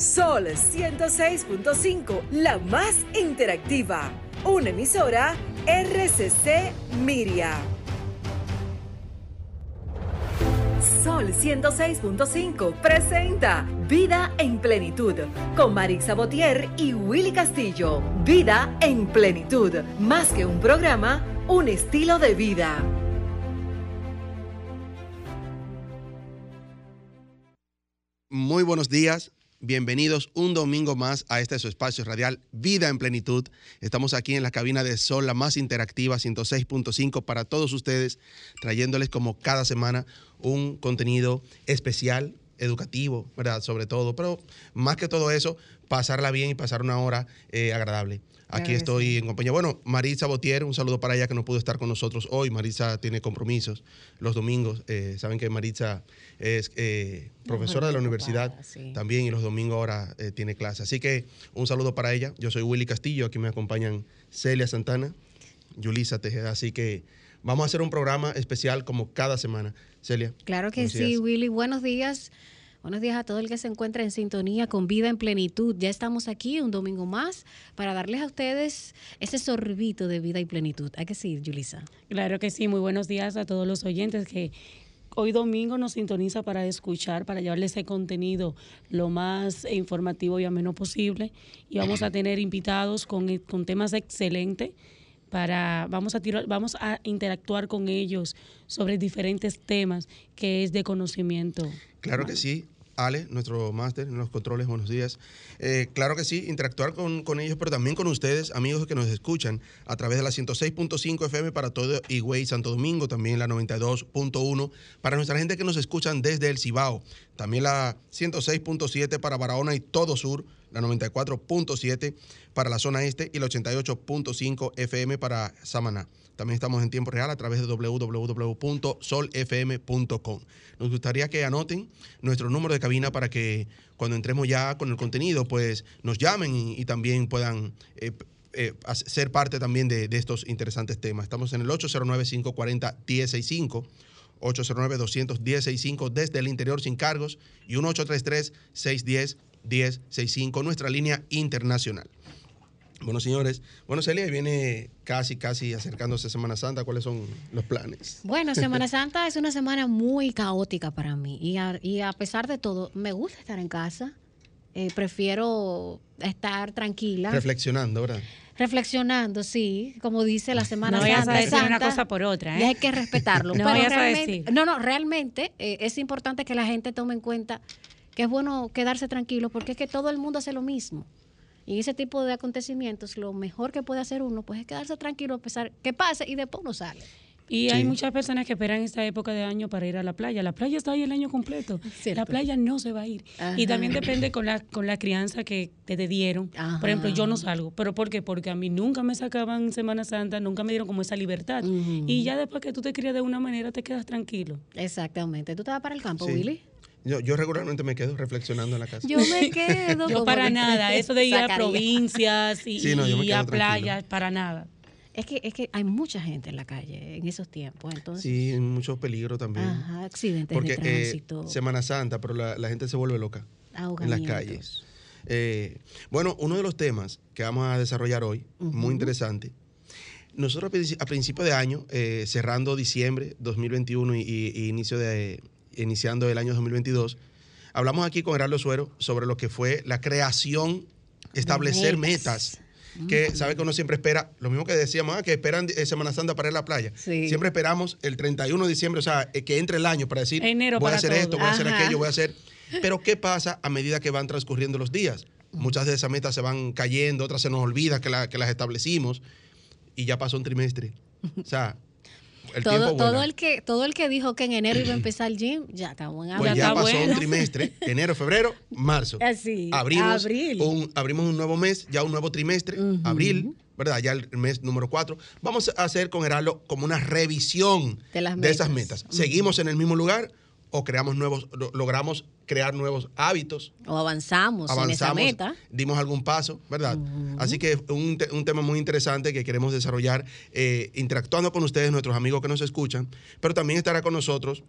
Sol 106.5, la más interactiva. Una emisora RCC Miria. Sol 106.5 presenta Vida en Plenitud con Marix Sabotier y Willy Castillo. Vida en Plenitud, más que un programa, un estilo de vida. Muy buenos días, bienvenidos un domingo más a este su espacio radial Vida en Plenitud. Estamos aquí en la cabina de Sol, la más interactiva, 106.5 para todos ustedes, trayéndoles como cada semana un contenido especial, educativo, ¿verdad? Sobre todo, pero más que todo eso, pasarla bien y pasar una hora eh, agradable. Aquí estoy en compañía. Bueno, Marisa Botier, un saludo para ella que no pudo estar con nosotros hoy. Marisa tiene compromisos los domingos. Eh, saben que Marisa es eh, profesora de la universidad también y los domingos ahora eh, tiene clase. Así que un saludo para ella. Yo soy Willy Castillo, aquí me acompañan Celia Santana, Yulisa Tejeda. Así que vamos a hacer un programa especial como cada semana. Celia. Claro que sí, Willy. Buenos días. Buenos días a todo el que se encuentra en sintonía con Vida en Plenitud. Ya estamos aquí un domingo más para darles a ustedes ese sorbito de vida y plenitud. Hay que sí, Julisa. Claro que sí. Muy buenos días a todos los oyentes que hoy domingo nos sintoniza para escuchar, para llevarles ese contenido lo más informativo y ameno posible. Y vamos a tener invitados con, con temas excelentes para vamos a tirar, vamos a interactuar con ellos sobre diferentes temas que es de conocimiento. Claro que sí. Ale, nuestro máster en los controles, buenos días. Eh, claro que sí, interactuar con, con, ellos, pero también con ustedes, amigos que nos escuchan a través de la 106.5 FM para todo Higüey, Santo Domingo, también la 92.1 para nuestra gente que nos escuchan desde el Cibao, también la 106.7 para Barahona y todo sur, la 94.7 para la zona este y la 88.5 FM para Samaná. También estamos en tiempo real a través de www.solfm.com. Nos gustaría que anoten nuestro número de cabina para que cuando entremos ya con el contenido, pues nos llamen y, también puedan eh, eh, ser parte también de, estos interesantes temas. Estamos en el 809-540-1065. 809-210-65 desde el interior sin cargos y 1833-610-1065, nuestra línea internacional. Bueno, señores, bueno, Celia, viene casi, casi acercándose Semana Santa. ¿Cuáles son los planes? Bueno, Semana Santa es una semana muy caótica para mí y a, y a pesar de todo, me gusta estar en casa. Eh, prefiero estar tranquila. Reflexionando, ¿verdad? Reflexionando, sí, como dice la Semana no Santa. No vayas a decir una cosa por otra, ¿eh? Y hay que respetarlo. no vayas a decir. No, no, realmente eh, es importante que la gente tome en cuenta que es bueno quedarse tranquilo porque es que todo el mundo hace lo mismo. Y ese tipo de acontecimientos, lo mejor que puede hacer uno, pues es quedarse tranquilo a pesar que pase y después uno sale. Y sí. hay muchas personas que esperan esta época de año para ir a la playa. La playa está ahí el año completo. Cierto. La playa no se va a ir. Ajá. Y también depende con la, con la crianza que te dieron. Ajá. Por ejemplo, yo no salgo. ¿Pero por qué? Porque a mí nunca me sacaban Semana Santa, nunca me dieron como esa libertad. Uh -huh. Y ya después que tú te crías de una manera, te quedas tranquilo. Exactamente. ¿Tú te vas para el campo, sí. Willy? Yo, yo, regularmente me quedo reflexionando en la casa. Yo me quedo. yo para nada, eso de ir a provincias y, sí, no, y a playas, para nada. Es que, es que hay mucha gente en la calle en esos tiempos, entonces. Sí, mucho peligro también. Ajá, accidentes Porque, de tránsito. Eh, Semana Santa, pero la, la, gente se vuelve loca en las calles. Eh, bueno, uno de los temas que vamos a desarrollar hoy, uh -huh. muy interesante. Nosotros a principio de año, eh, cerrando diciembre 2021 y, y, y inicio de, iniciando el año 2022, hablamos aquí con Heraldo Suero sobre lo que fue la creación, establecer metas. metas que sabe que uno siempre espera, lo mismo que decíamos, ah, que esperan eh, Semana Santa para ir a la playa. Sí. Siempre esperamos el 31 de diciembre, o sea, eh, que entre el año para decir, Enero voy para a hacer todo. esto, voy Ajá. a hacer aquello, voy a hacer... Pero ¿qué pasa a medida que van transcurriendo los días? Muchas de esas metas se van cayendo, otras se nos olvida que, la, que las establecimos y ya pasó un trimestre. O sea, el todo, tiempo todo el que todo el que dijo que en enero iba a empezar el gym, ya acabó en Pues ya está pasó bueno. un trimestre, enero, febrero, marzo. Así, abrimos, abril. Un, abrimos un nuevo mes, ya un nuevo trimestre, abril, ¿verdad? Ya el mes número 4. Vamos a hacer con Heraldo como una revisión De las esas metas. ¿Seguimos en el mismo lugar o creamos nuevos, lo- logramos crear nuevos hábitos? O avanzamos, en esa avanzamos, meta. dimos algún paso, ¿verdad? Así que es un, te- un tema muy interesante que queremos desarrollar eh, interactuando con ustedes, nuestros amigos que nos escuchan, pero también estará con nosotros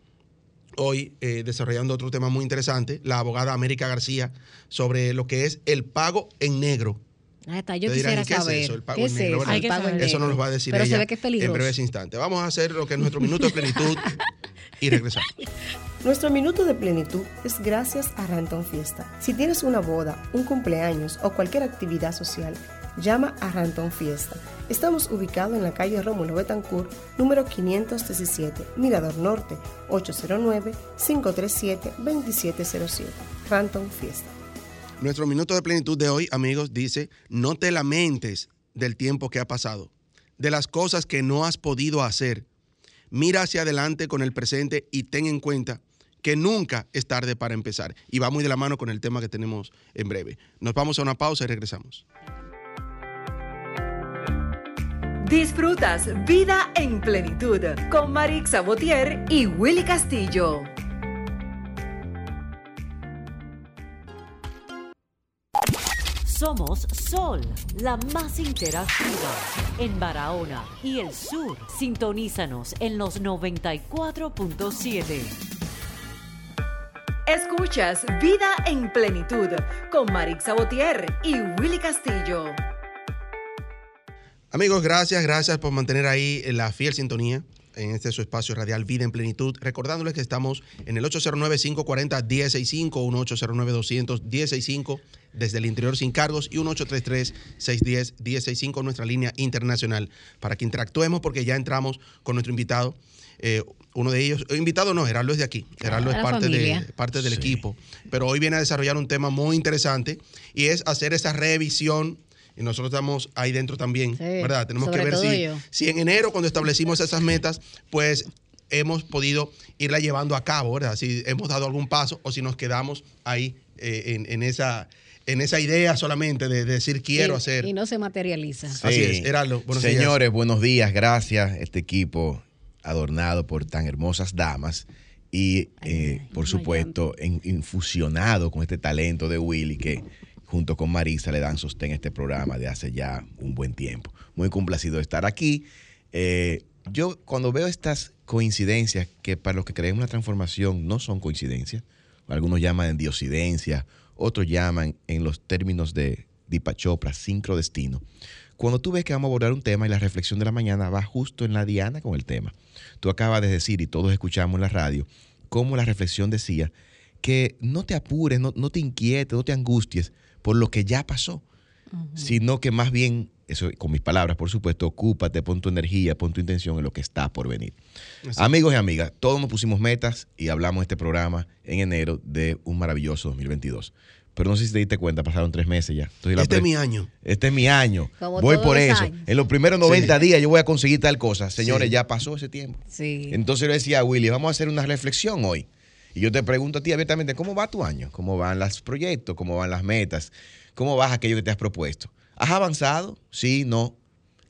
hoy eh, desarrollando otro tema muy interesante, la abogada América García, sobre lo que es el pago en negro. Ahí está, yo Te dirán, quisiera ¿qué es saber. eso? El pago ¿Qué en es pago en Eso nos negro. lo va a decir Pero ella se ve que es en peligroso. breves instantes. Vamos a hacer lo que es nuestro minuto de plenitud y regresamos. Nuestro minuto de plenitud es gracias a Ranton Fiesta. Si tienes una boda, un cumpleaños o cualquier actividad social, llama a Ranton Fiesta. Estamos ubicados en la calle Rómulo Betancourt, número 517, Mirador Norte, 809-537-2707. Ranton Fiesta. Nuestro minuto de plenitud de hoy, amigos, dice, no te lamentes del tiempo que ha pasado, de las cosas que no has podido hacer. Mira hacia adelante con el presente y ten en cuenta que nunca es tarde para empezar. Y va muy de la mano con el tema que tenemos en breve. Nos vamos a una pausa y regresamos. Disfrutas Vida en Plenitud con Marix Sabotier y Willy Castillo. Somos Sol, la más interactiva en Barahona y el sur. Sintonízanos en los 94.7. Escuchas Vida en Plenitud con Marix Sabotier y Willy Castillo. Amigos, gracias, gracias por mantener ahí la fiel sintonía en este su espacio radial Vida en Plenitud. Recordándoles que estamos en el 809-540-1065, 1-809-200-1065 desde el interior sin cargos y 1833-610-1065, nuestra línea internacional, para que interactuemos porque ya entramos con nuestro invitado. Eh, uno de ellos, eh, invitado no, Gerardo es de aquí, Gerardo es parte, de, parte del Sí. equipo, pero hoy viene a desarrollar un tema muy interesante y es hacer esa revisión. Y nosotros estamos ahí dentro también, Sí, ¿verdad? Tenemos que ver si, yo. si en enero, cuando establecimos esas metas, pues hemos podido irla llevando a cabo, ¿verdad? Si hemos dado algún paso o si nos quedamos ahí eh, en, en esa, en esa idea solamente de, de decir quiero y, hacer. Y no se materializa. Así es, Heraldo, buenos días. Señores, buenos días, gracias. Este equipo adornado por tan hermosas damas y, eh, por supuesto, en- infusionado con este talento de Willy que junto con Marisa le dan sostén a este programa de hace ya un buen tiempo. Muy complacido de estar aquí. Eh, yo cuando veo estas coincidencias que para los que creemos en la transformación no son coincidencias, algunos llaman en diosidencia, otros llaman en los términos de Deepak Chopra, sincrodestino. Cuando tú ves que vamos a abordar un tema y la reflexión de la mañana va justo en la diana con el tema. Tú acabas de decir, y todos escuchamos en la radio, cómo la reflexión decía que no te apures, no, no te inquietes, no te angusties por lo que ya pasó, sino que más bien, eso con mis palabras, por supuesto, ocúpate, pon tu energía, pon tu intención en lo que está por venir. Así. Amigos y amigas, todos nos pusimos metas y hablamos de este programa en enero de un maravilloso 2022. Pero no sé si te diste cuenta, pasaron tres meses ya. Entonces, Este es mi año. este es mi año. Como voy por eso. años. En los primeros 90 Sí. días yo voy a conseguir tal cosa. Señores, Sí. ya pasó ese tiempo. Sí. Entonces yo le decía a Willy, vamos a hacer una reflexión hoy. Y yo te pregunto a ti abiertamente, ¿cómo va tu año? ¿Cómo van los proyectos? ¿Cómo van las metas? ¿Cómo vas aquello que te has propuesto? ¿Has avanzado? Sí, no.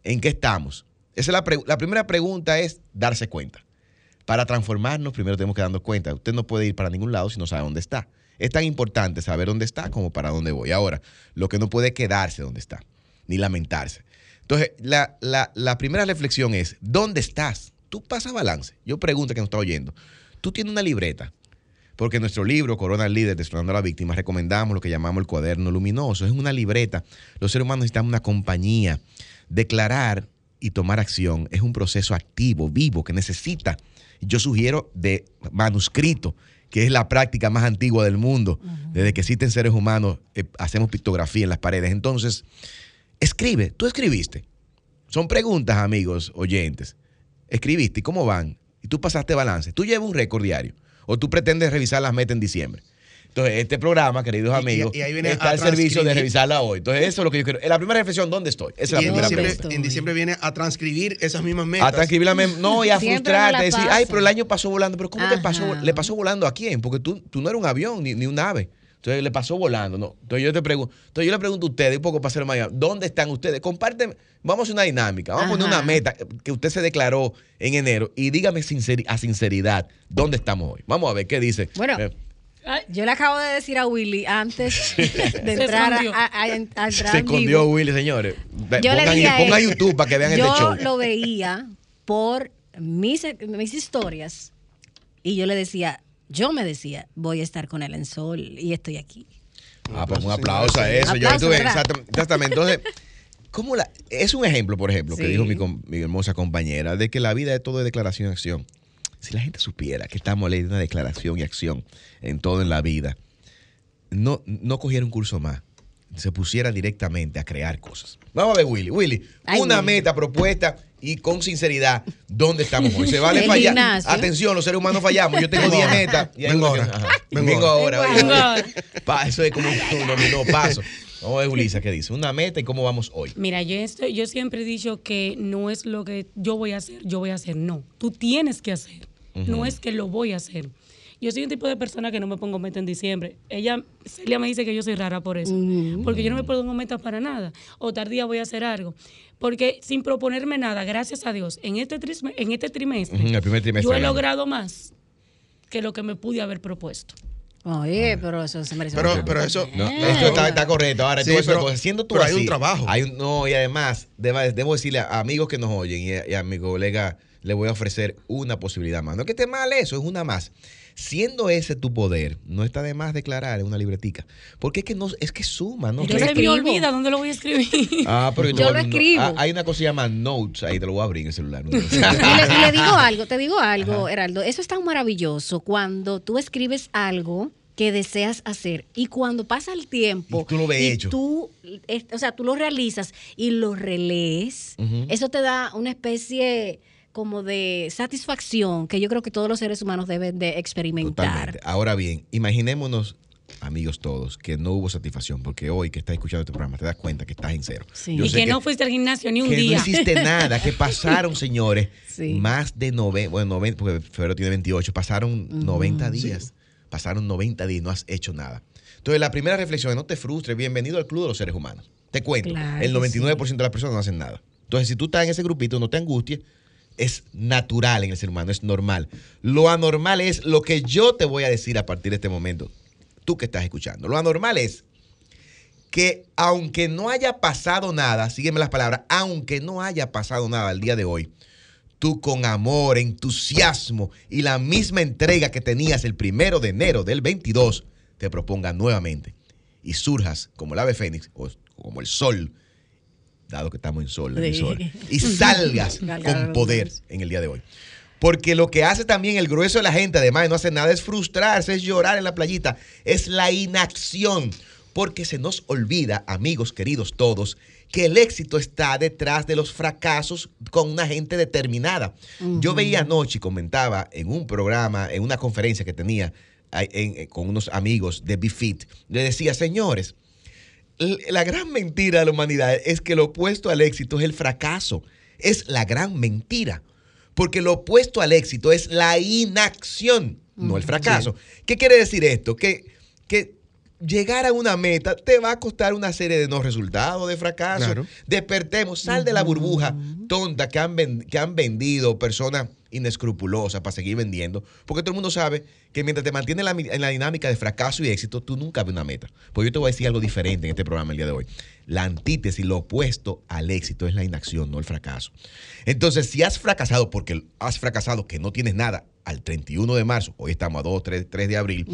¿En qué estamos? Esa es la, pre- la primera pregunta es darse cuenta. Para transformarnos, primero tenemos que darnos cuenta. Usted no puede ir para ningún lado si no sabe dónde está. Es tan importante saber dónde está como para dónde voy. Ahora, lo que no puede quedarse donde está, ni lamentarse. Entonces, la, la- primera reflexión es, ¿dónde estás? Tú pasa balance. Yo pregunto que nos está oyendo. Tú tienes una libreta, porque en nuestro libro, Corona Líder, Destronando a la Víctima, recomendamos lo que llamamos el cuaderno luminoso. Es una libreta. Los seres humanos necesitamos una compañía. Declarar y tomar acción es un proceso activo, vivo, que necesita, yo sugiero, de manuscrito, que es la práctica más antigua del mundo. Desde que existen seres humanos, eh, hacemos pictografía en las paredes. Entonces, escribe, tú escribiste. Son preguntas, amigos oyentes. Escribiste, ¿y cómo van? Y tú pasaste balance. Tú llevas un récord diario. O tú pretendes revisar las metas en diciembre. Entonces, este programa, queridos y- amigos, y ahí viene está al servicio de revisarla hoy. Entonces, eso es lo que yo quiero. En la primera reflexión, ¿dónde estoy? Esa es la primera diciembre, pregunta. en diciembre viene a transcribir esas mismas metas. A transcribir la mem- no, y a Siempre frustrarte, a decir, ay, pero el año pasó volando. Pero ¿cómo te Ajá. pasó? ¿Le pasó volando a quién? Porque tú, tú no eres un avión ni, ni un ave. Entonces le pasó volando, ¿no? Entonces yo te pregunto, entonces yo le pregunto a ustedes, un poco para hacer mañana, ¿dónde están ustedes? Compárteme, vamos a hacer una dinámica, vamos a poner una meta que usted se declaró en enero y dígame sinceri- a sinceridad, ¿dónde estamos hoy? Vamos a ver qué dice. Bueno, Eh, Yo le acabo de decir a Willy antes de entrar a, a- a- a entrar se escondió vivo. Willy, señores. Yo le dije a pongan él, YouTube para que vean yo este show. lo veía por mis, mis historias y yo le decía, yo me decía, voy a estar con él en sol y estoy aquí. Ah, pues un aplauso a eso. Yo estuve ¿verdad? exactam- exactamente. Entonces, ¿cómo la, es un ejemplo, por ejemplo, que dijo mi, mi hermosa compañera, de que la vida es todo de declaración y acción. Si la gente supiera que estamos leyendo una declaración y acción en todo en la vida, no, no cogiera un curso más, se pusiera directamente a crear cosas. Vamos a ver, Willy. Willy, Ay, una Willy. meta propuesta y con sinceridad, ¿dónde estamos hoy? Se vale fallar. gimnasio. Atención, los seres humanos fallamos. Yo tengo 10 metas. y Vengo que- ahora. Vengo Vengo ahora. ahora. oye. Vengo ahora. Pa, eso es como un, un dominó paso. Vamos a ver, Ulisa, ¿qué dice? Una meta y cómo vamos hoy. Mira, yo, estoy- yo siempre he dicho que no es lo que yo voy a hacer, yo voy a hacer. No, tú tienes que hacer. No es que lo voy a hacer. Yo soy un tipo de persona que no me pongo meta en diciembre. Ella, Celia me dice que yo soy rara por eso. Porque yo no me pongo metas para nada. O tardía voy a hacer algo. Porque sin proponerme nada, gracias a Dios, en este, trisme- en este trimestre, Ujú, el primer trimestre yo he logrado más que lo que me pude haber propuesto. Oye, pero eso se merece Pero, pero eso. No, esto está, está correcto. Ahora, Sí, tú ves una pero- siendo tú pero hay un trabajo. hay un- no, y además, deba- debo decirle a amigos que nos oyen y a, y a mi colega, le voy a ofrecer una posibilidad más. No es que esté mal eso, es una más. Siendo ese tu poder, no está de más declarar en una libretica. Porque es que no, es que suma, ¿no? Yo se me olvida dónde lo voy a escribir. Ah, pero Yo lo un- escribo. ah, hay una cosa que se llama notes, ahí te lo voy a abrir en el celular. Y le, y le digo algo, te digo algo, Heraldo. Eso es tan maravilloso cuando tú escribes algo que deseas hacer y cuando pasa el tiempo Y tú lo ves y hecho. tú, es- o sea, tú lo realizas y lo relees, eso te da una especie como de satisfacción que yo creo que todos los seres humanos deben de experimentar. Totalmente. Ahora bien, imaginémonos, amigos todos, que no hubo satisfacción, porque hoy que estás escuchando este programa te das cuenta que estás en cero. Sí. Yo y sé que, no fuiste al gimnasio ni un que día. no hiciste nada, que pasaron, señores, Sí. más de 90, bueno, 90, porque febrero tiene 28, pasaron 90 días. Pasaron 90 días y no has hecho nada. Entonces, la primera reflexión es no te frustres, bienvenido al club de los seres humanos. Te cuento, Claro el que 99% de las personas no hacen nada. Entonces, si tú estás en ese grupito, no te angusties, es natural en el ser humano, es normal. Lo anormal es lo que yo te voy a decir a partir de este momento, tú que estás escuchando. Lo anormal es que aunque no haya pasado nada, sígueme las palabras, aunque no haya pasado nada al día de hoy, tú con amor, entusiasmo y la misma entrega que tenías el primero de enero del 22, te propongas nuevamente y surjas como el ave fénix o como el sol, dado que estamos en sol, la Sí. emisora, y salgas con poder en el día de hoy. Porque lo que hace también el grueso de la gente, además de no hacer nada, es frustrarse, es llorar en la playita, es la inacción. Porque se nos olvida, amigos queridos todos, que el éxito está detrás de los fracasos con una gente determinada. Yo veía anoche y comentaba en un programa, en una conferencia que tenía en- en- con unos amigos de BeFit, le decía, señores, la gran mentira de la humanidad es que lo opuesto al éxito es el fracaso. Es la gran mentira. Porque lo opuesto al éxito es la inacción, no el fracaso. ¿Qué quiere decir esto? Que, que llegar a una meta te va a costar una serie de no resultados, de fracasos. Claro. Despertemos, sal de la burbuja tonta que han, ven- que han vendido personas inescrupulosas para seguir vendiendo. Porque todo el mundo sabe que mientras te mantienes en la, mi- en la dinámica de fracaso y éxito, tú nunca ves una meta. Pues yo te voy a decir algo diferente en este programa el día de hoy. La antítesis, lo opuesto al éxito es la inacción, no el fracaso. Entonces, si has fracasado porque has fracasado que no tienes nada al 31 de marzo, hoy estamos a 2, 3, 3 de abril,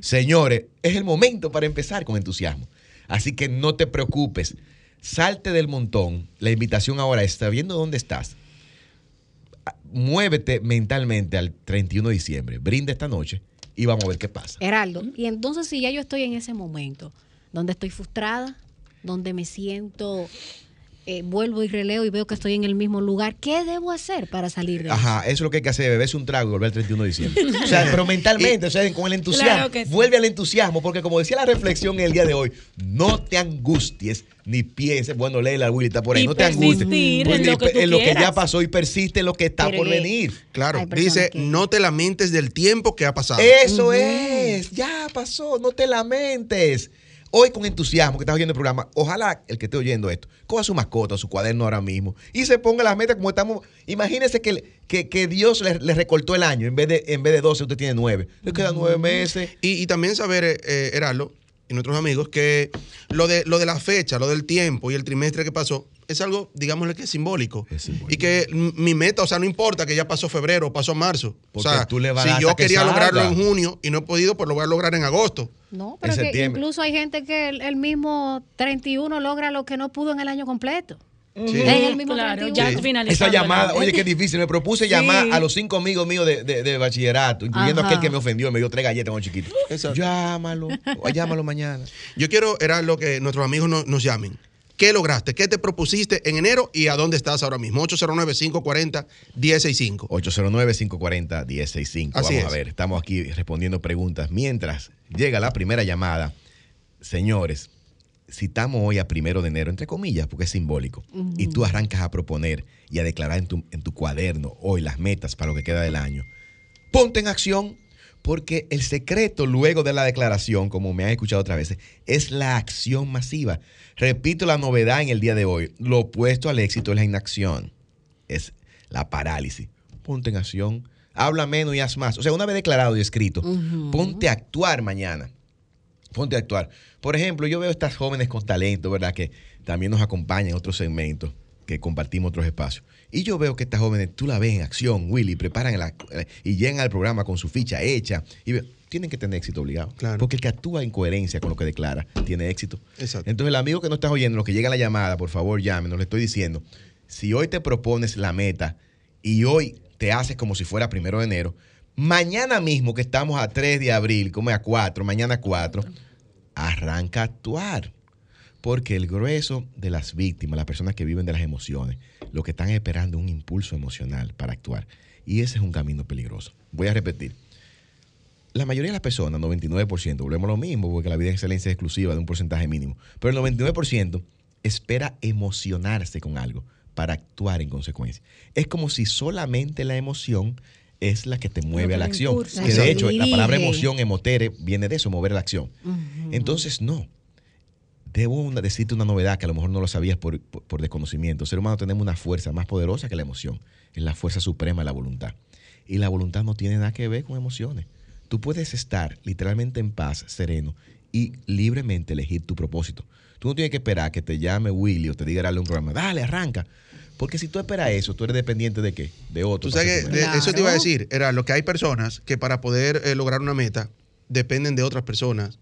señores, es el momento para empezar con entusiasmo. Así que no te preocupes, salte del montón. La invitación ahora es, sabiendo dónde estás, muévete mentalmente al 31 de diciembre, brinda esta noche y vamos a ver qué pasa. Heraldo, y entonces si ya yo estoy en ese momento, donde estoy frustrada, donde me siento, eh, vuelvo y releo y veo que estoy en el mismo lugar, ¿qué debo hacer para salir de Ajá, eso es lo que hay que hacer, beberse un trago y volver el 31 de diciembre. O sea, pero mentalmente, o sea, con el entusiasmo. Claro que sí. Vuelve al entusiasmo, porque como decía la reflexión el día de hoy, no te angusties ni pienses, bueno, léela, Willy, está por ahí, Y no te angusties. persistir en lo que tú en lo que ya pasó y persiste en lo que está Pero por venir. Claro, dice, que- no te lamentes del tiempo que ha pasado. Eso es, ya pasó, no te lamentes. Hoy con entusiasmo que estás oyendo el programa, ojalá el que esté oyendo esto, coja su mascota, su cuaderno ahora mismo y se ponga las metas como estamos. Imagínese que, que, que Dios le, le recortó el año, en vez, de, en vez de 12 usted tiene 9. Le quedan 9 meses. Y, y también saber, eh, eh, Heraldo, y nuestros amigos, que lo de, lo de la fecha, lo del tiempo y el trimestre que pasó, es algo, digámosle que es simbólico. Es simbólico. Y que mi meta, o sea, no importa que ya pasó febrero o pasó marzo. Porque o sea, tú le vas a si yo quería lograrlo en junio y no he podido, pues lo voy a lograr en agosto. No, pero En que septiembre. incluso hay gente que el, el mismo 31 logra lo que no pudo en el año completo. Sí. En el mismo Claro, 31. ya Sí. finalizando. Esa llamada, oye, qué difícil. Me propuse Sí. llamar a los cinco amigos míos de, de- de bachillerato, incluyendo Ajá. aquel que me ofendió, me dio tres galletas cuando chiquito. Exacto. Llámalo, llámalo mañana. Yo quiero, era lo que nuestros amigos no- nos llamen. ¿Qué lograste? ¿Qué te propusiste en enero y a dónde estás ahora mismo? 809-540-1065. 809-540-1065. Vamos Así a es. ver, estamos aquí respondiendo preguntas. Mientras llega la primera llamada, señores, citamos hoy a primero de enero, entre comillas, porque es simbólico, y tú arrancas a proponer y a declarar en tu, en tu cuaderno hoy las metas para lo que queda del año. Ponte en acción, porque el secreto luego de la declaración, como me han escuchado otras veces, es la acción masiva. Repito la novedad en el día de hoy. Lo opuesto al éxito es la inacción es la parálisis. Ponte en acción, habla menos y haz más. O sea, una vez declarado y escrito, ponte a actuar mañana. Ponte a actuar. Por ejemplo, yo veo estas jóvenes con talento, ¿verdad? Que también nos acompañan en otros segmentos, que compartimos otros espacios. Y yo veo que estas jóvenes, tú la ves en acción, Willy, preparan la- y llegan al programa con su ficha hecha. Y ve- tienen que tener éxito obligado. Claro. Porque el que actúa en coherencia con lo que declara tiene éxito. Exacto. Entonces, el amigo que no estás oyendo, lo que llega a la llamada, por favor, llámenos. Le estoy diciendo, si hoy te propones la meta y hoy te haces como si fuera primero de enero, mañana mismo que estamos a 3 de abril, como a 4, mañana 4, arranca a actuar. Porque el grueso de las víctimas, las personas que viven de las emociones, lo que están esperando es un impulso emocional para actuar. Y ese es un camino peligroso. Voy a repetir. La mayoría de las personas, 99%, volvemos a lo mismo, porque la vida de excelencia es exclusiva de un porcentaje mínimo, pero el 99% espera emocionarse con algo para actuar en consecuencia. Es como si solamente la emoción es la que te mueve a la acción. Que de hecho, la palabra emoción, emotere, viene de eso, mover la acción. Entonces, no. Debo una- decirte una novedad que a lo mejor no lo sabías por, por- por desconocimiento. El ser humano tenemos una fuerza más poderosa que la emoción. Es la fuerza suprema de la voluntad. Y la voluntad no tiene nada que ver con emociones. Tú puedes estar literalmente en paz, sereno y libremente elegir tu propósito. Tú no tienes que esperar que te llame Willy o te diga darle un programa. Dale, arranca. Porque si tú esperas eso, tú eres dependiente de qué? De otro. Tú sabes que de- eso te iba a decir. Era lo que hay personas que para poder eh, lograr una meta dependen de otras personas.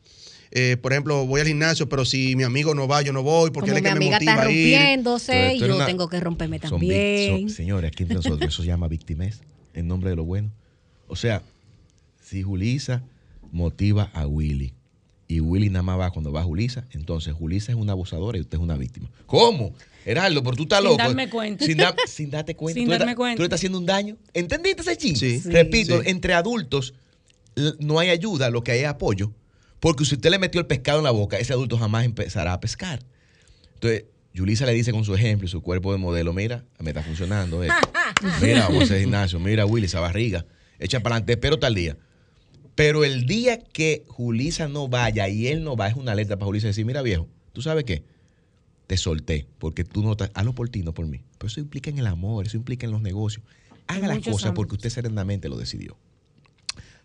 Eh, por ejemplo, voy al gimnasio, pero si mi amigo no va, yo no voy porque Como él mi es que me amiga motiva está a ir. rompiéndose yo una- tengo que romperme también. son- señores, aquí entre nosotros, eso se llama victimez, en nombre de lo bueno. O sea, si Julisa motiva a Willy y Willy nada más va cuando va Julisa, entonces Julisa es una abusadora y usted es una víctima. ¿Cómo? Heraldo, pero tú estás Sin loco. darme cuenta. Sin, da- sin darte cuenta. Sin tú darme cuenta. Tú le estás haciendo un daño. ¿Entendiste ese chiste? Sí. Sí. Repito, Sí. entre adultos no hay ayuda, lo que hay es apoyo. Porque si usted le metió el pescado en la boca, ese adulto jamás empezará a pescar. Entonces, Yulisa le dice con su ejemplo y su cuerpo de modelo, mira, me está funcionando esto. Mira, vamos a hacer gimnasio. Mira, Willy, esa barriga. Echa para adelante, espero tal día. Pero el día que Julisa no vaya y él no va, es una letra para Julisa decir, mira viejo, ¿tú sabes qué? Te solté, porque tú no estás, hazlo por ti, no por mí. Pero eso implica en el amor, eso implica en los negocios. Haga las cosas porque usted serenamente lo decidió.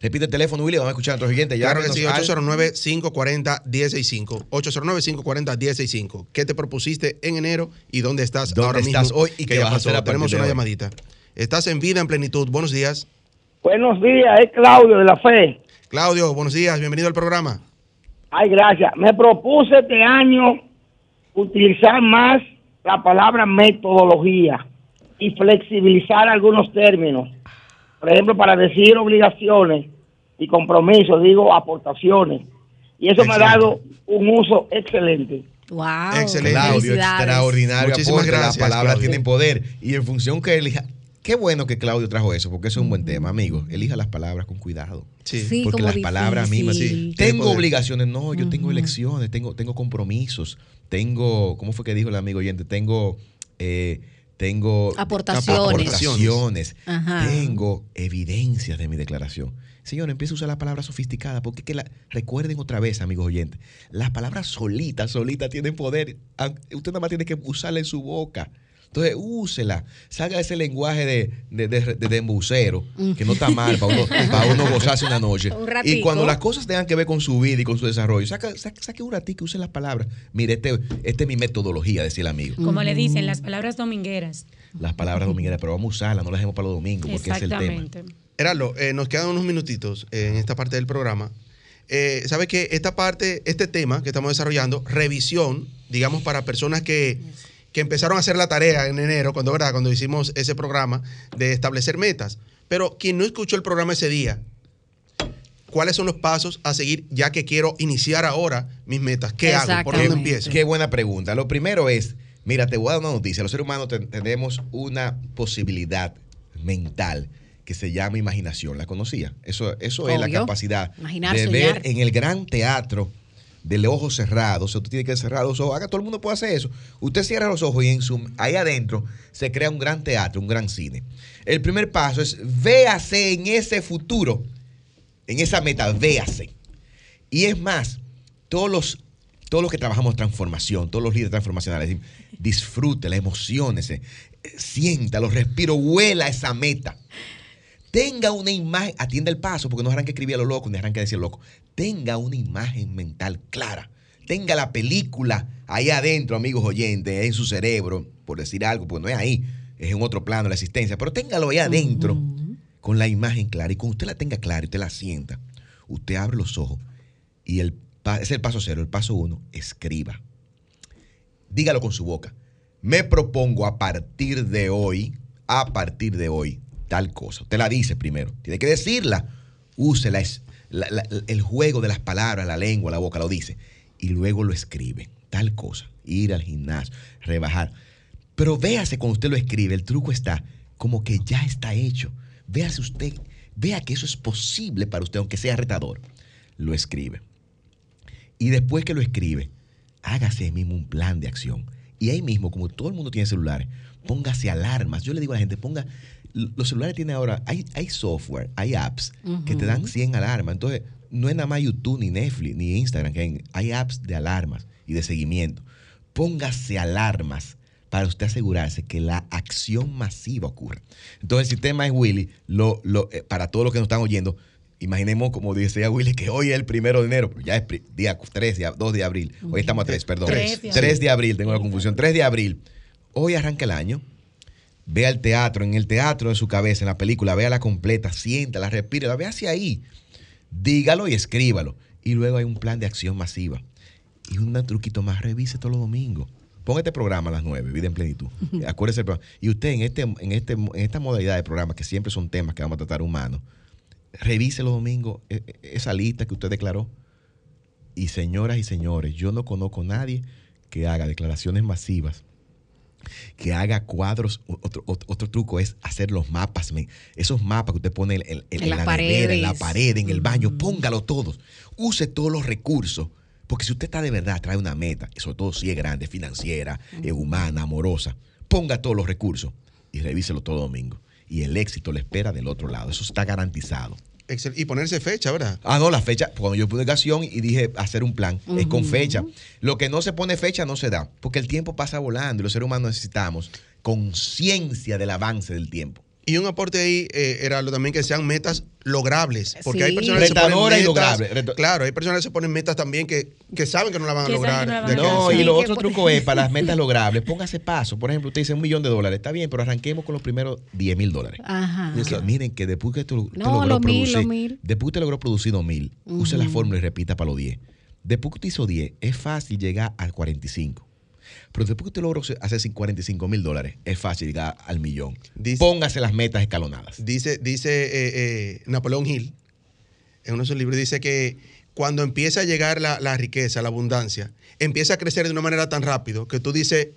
Repite el teléfono, Willy, vamos a escuchar a nuestro siguiente. Claro que sí, Llámenos al- 809-540-1065. 809-540-1065. ¿Qué te propusiste en enero y dónde estás ¿Dónde ahora estás mismo? hoy y qué ya vas a hacer Tenemos una hoy? llamadita. Estás en vida, en plenitud. Buenos días. Buenos días, es Claudio de la Fe. Claudio, buenos días. Bienvenido al programa. Ay, gracias. Me propuse este año utilizar más la palabra metodología y flexibilizar algunos términos. Por ejemplo, para decir obligaciones y compromisos, digo aportaciones. Y eso me ha dado un uso excelente. Wow. Excelente. Claudio, extraordinario. Muchísimas aporte, gracias, Las palabras Claudio. tienen poder. Y en función que elija. Qué bueno que Claudio trajo eso, porque eso es un buen tema, amigo. Elija las palabras con cuidado. Sí. Sí, porque las palabras mismas. difícil. Sí. Tengo poder. obligaciones. No, yo tengo elecciones, tengo, tengo compromisos, tengo. ¿Cómo fue que dijo el amigo oyente? Tengo. eh, tengo Aportaciones. Tengo evidencias de mi declaración. Señor, empieza a usar la palabra sofisticada, porque que la, recuerden otra vez, amigos oyentes, las palabras solitas, solitas tienen poder. Usted nada más tiene que usarla en su boca. Entonces, úsela. Salga ese lenguaje de, de, de, de- de embucero, que no está mal para uno, para uno gozarse una noche. Un y cuando las cosas tengan que ver con su vida y con su desarrollo, saca, saque, saque un ratito, use las palabras. Mire, este, este es mi metodología, decía el amigo. Como le dicen, las palabras domingueras. Las palabras domingueras, pero vamos a usarlas, no las dejemos para los domingos, porque es el tema. Exactamente. Heraldo, eh, nos quedan unos minutitos eh, en esta parte del programa. Eh, ¿Sabe que esta parte, este tema que estamos desarrollando, revisión, digamos, para personas que, que empezaron a hacer la tarea en enero, cuando, ¿verdad? cuando hicimos ese programa de establecer metas? Pero quien no escuchó el programa ese día, ¿cuáles son los pasos a seguir ya que quiero iniciar ahora mis metas? ¿Qué hago? ¿Por dónde empiezo? Qué buena pregunta. Lo primero es, mira, te voy a dar una noticia. Los seres humanos te- tenemos una posibilidad mental que se llama imaginación. ¿La conocía? Eso, eso es la capacidad Imaginar, de soñar. ver en el gran teatro del ojo cerrado. O usted tiene que cerrar los ojos. Todo el mundo puede hacer eso. Usted cierra los ojos y en su, ahí adentro se crea un gran teatro, un gran cine. El primer paso es véase en ese futuro, en esa meta, véase. Y es más, todos los, todos los que trabajamos transformación, todos los líderes transformacionales, disfrútela, emociones, siéntalo, respiro, huela esa meta. Tenga una imagen, atienda el paso, porque no arranque escribir a lo loco, ni arranque decir loco. Tenga una imagen mental clara. Tenga la película ahí adentro, amigos oyentes, en su cerebro, por decir algo, porque no es ahí, es en otro plano la existencia, pero téngalo ahí adentro con la imagen clara. Y cuando usted la tenga clara y usted la sienta, usted abre los ojos y el, es el paso cero. El paso uno, escriba. Dígalo con su boca. Me propongo a partir de hoy, a partir de hoy, tal cosa. Usted la dice primero. Tiene que decirla. Use la el juego de las palabras, la lengua, la boca, lo dice. Y luego lo escribe. Tal cosa. Ir al gimnasio, rebajar. Pero véase cuando usted lo escribe, el truco está como que ya está hecho. Véase usted, vea que eso es posible para usted, aunque sea retador. Lo escribe. Y después que lo escribe, hágase mismo un plan de acción. Y ahí mismo, como todo el mundo tiene celulares, póngase alarmas. Yo le digo a la gente, ponga, los celulares tienen ahora, hay, hay software, hay apps que te dan 100 alarmas. Entonces, no es nada más YouTube, ni Netflix, ni Instagram, que hay, hay apps de alarmas y de seguimiento. Póngase alarmas para usted asegurarse que la acción masiva ocurra. Entonces, el sistema es Willy, lo, lo, eh, para todos los que nos están oyendo, imaginemos, como decía Willy, que hoy es el primero de enero, ya es día 3, día 2 de abril. Hoy estamos a 3, perdón. Tres de 3 de abril, tengo la confusión. 3 de abril. Hoy arranca el año. Vea el teatro, en el teatro de su cabeza, en la película, véala completa, siéntala, respírala, vea hacia ahí. Dígalo y escríbalo. Y luego hay un plan de acción masiva. Y un truquito más, revise todos los domingos. Ponga este programa a las 9, Vida en Plenitud. Acuérdese del programa. Y usted en, este, en, este, en esta modalidad de programa, que siempre son temas que vamos a tratar humanos, revise los domingos eh, eh, esa lista que usted declaró. Y señoras y señores, yo no conozco a nadie que haga declaraciones masivas, que haga cuadros. Otro, otro, otro truco es hacer los mapas. Esos mapas que usted pone en, en- en En las la nevera, en la pared, en el baño, póngalo todos. Use todos los recursos. Porque si usted está de verdad, trae una meta, sobre todo si es grande, financiera, eh, humana, amorosa, ponga todos los recursos y revíselo todo domingo. Y el éxito le espera del otro lado. Eso está garantizado. Excel- Y ponerse fecha, ¿verdad? Ah, no, la fecha, cuando yo puse ocasión y dije hacer un plan, es con fecha. Lo que no se pone fecha no se da, porque el tiempo pasa volando y los seres humanos necesitamos conciencia del avance del tiempo. Y un aporte ahí, eh, era lo también que sean metas logrables. Porque hay Sí. personas que se ponen y metas. logrables. Reto- Claro, hay personas que se ponen metas también que, que saben que no la van a lograr. no van a No, y lo otro truco es para las metas logrables, póngase paso. Por ejemplo, usted dice un millón de dólares, está bien, pero arranquemos con los primeros 10 mil dólares. Ajá. Miren que después que usted No, logró mil, producir, los mil. después que usted logró producir dos mil, use la fórmula y repita para los 10. Después que usted hizo 10, es fácil llegar al 45. Pero después que usted logró hacer 45 mil dólares, es fácil llegar al millón. Dice- Póngase las metas escalonadas. Dice, dice eh, eh, Napoleón Hill, en uno de sus libros, dice que cuando empieza a llegar la, la riqueza, la abundancia, empieza a crecer de una manera tan rápido que tú dices,